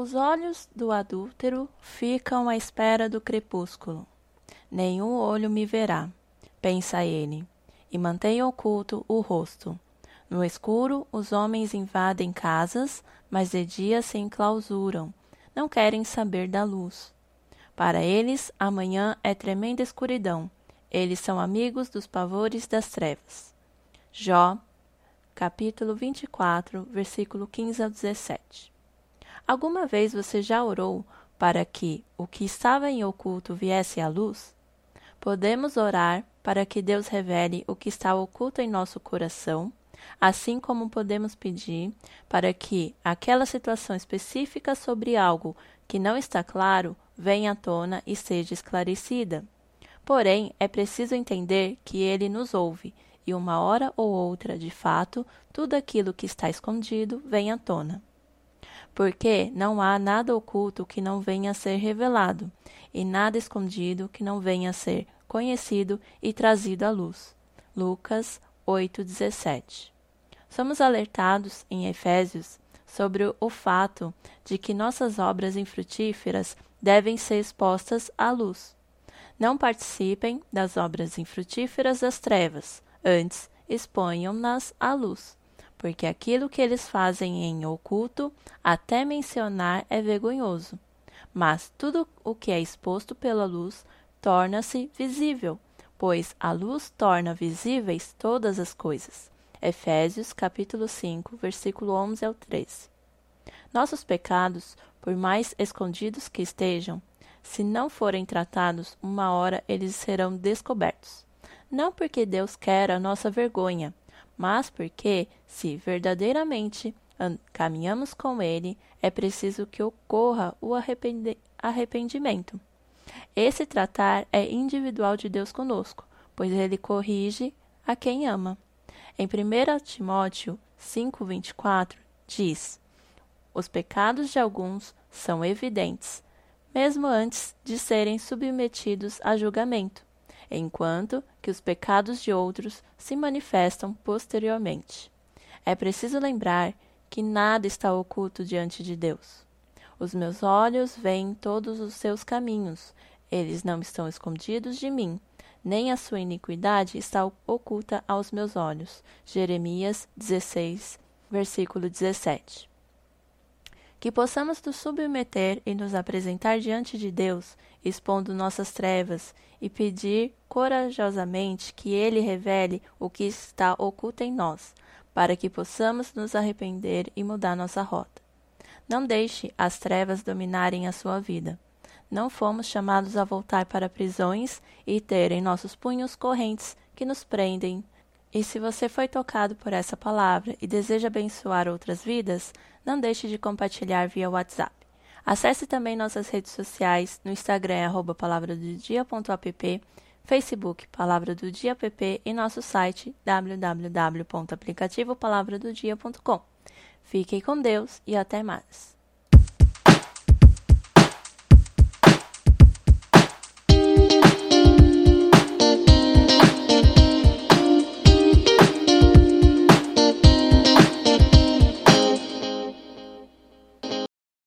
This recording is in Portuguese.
Os olhos do adúltero ficam à espera do crepúsculo. Nenhum olho me verá, pensa ele, e mantém oculto o rosto. No escuro, os homens invadem casas, mas de dia se enclausuram. Não querem saber da luz. Para eles, amanhã é tremenda escuridão. Eles são amigos dos pavores das trevas. Jó, capítulo 24, versículo 15 a 17. Alguma vez você já orou para que o que estava em oculto viesse à luz? Podemos orar para que Deus revele o que está oculto em nosso coração, assim como podemos pedir para que aquela situação específica sobre algo que não está claro venha à tona e seja esclarecida. Porém, é preciso entender que ele nos ouve e uma hora ou outra, de fato, tudo aquilo que está escondido vem à tona. Porque não há nada oculto que não venha a ser revelado, e nada escondido que não venha a ser conhecido e trazido à luz. Lucas 8:17. Somos alertados em Efésios sobre o fato de que nossas obras infrutíferas devem ser expostas à luz. Não participem das obras infrutíferas das trevas, antes exponham-nas à luz, porque aquilo que eles fazem em oculto, até mencionar é vergonhoso. Mas tudo o que é exposto pela luz torna-se visível, pois a luz torna visíveis todas as coisas. Efésios capítulo 5, versículo 11 ao 13. Nossos pecados, por mais escondidos que estejam, se não forem tratados, uma hora eles serão descobertos. Não porque Deus quer a nossa vergonha, mas porque, se verdadeiramente caminhamos com Ele, é preciso que ocorra o arrependimento. Esse tratar é individual de Deus conosco, pois Ele corrige a quem ama. Em 1 Timóteo 5,24 diz: os pecados de alguns são evidentes, mesmo antes de serem submetidos a julgamento, enquanto que os pecados de outros se manifestam posteriormente. É preciso lembrar que nada está oculto diante de Deus. Os meus olhos veem todos os seus caminhos, eles não estão escondidos de mim, nem a sua iniquidade está oculta aos meus olhos. Jeremias 16, versículo 17 que possamos nos submeter e nos apresentar diante de Deus, expondo nossas trevas, e pedir corajosamente que Ele revele o que está oculto em nós, para que possamos nos arrepender e mudar nossa rota. Não deixe as trevas dominarem a sua vida. Não fomos chamados a voltar para prisões e ter em nossos punhos correntes que nos prendem e se você foi tocado por essa palavra e deseja abençoar outras vidas, não deixe de compartilhar via WhatsApp. Acesse também nossas redes sociais no Instagram palavradodia.app, Facebook Palavra do Dia app e nosso site www.aplicativopalavradodia.com. Fiquem com Deus e até mais.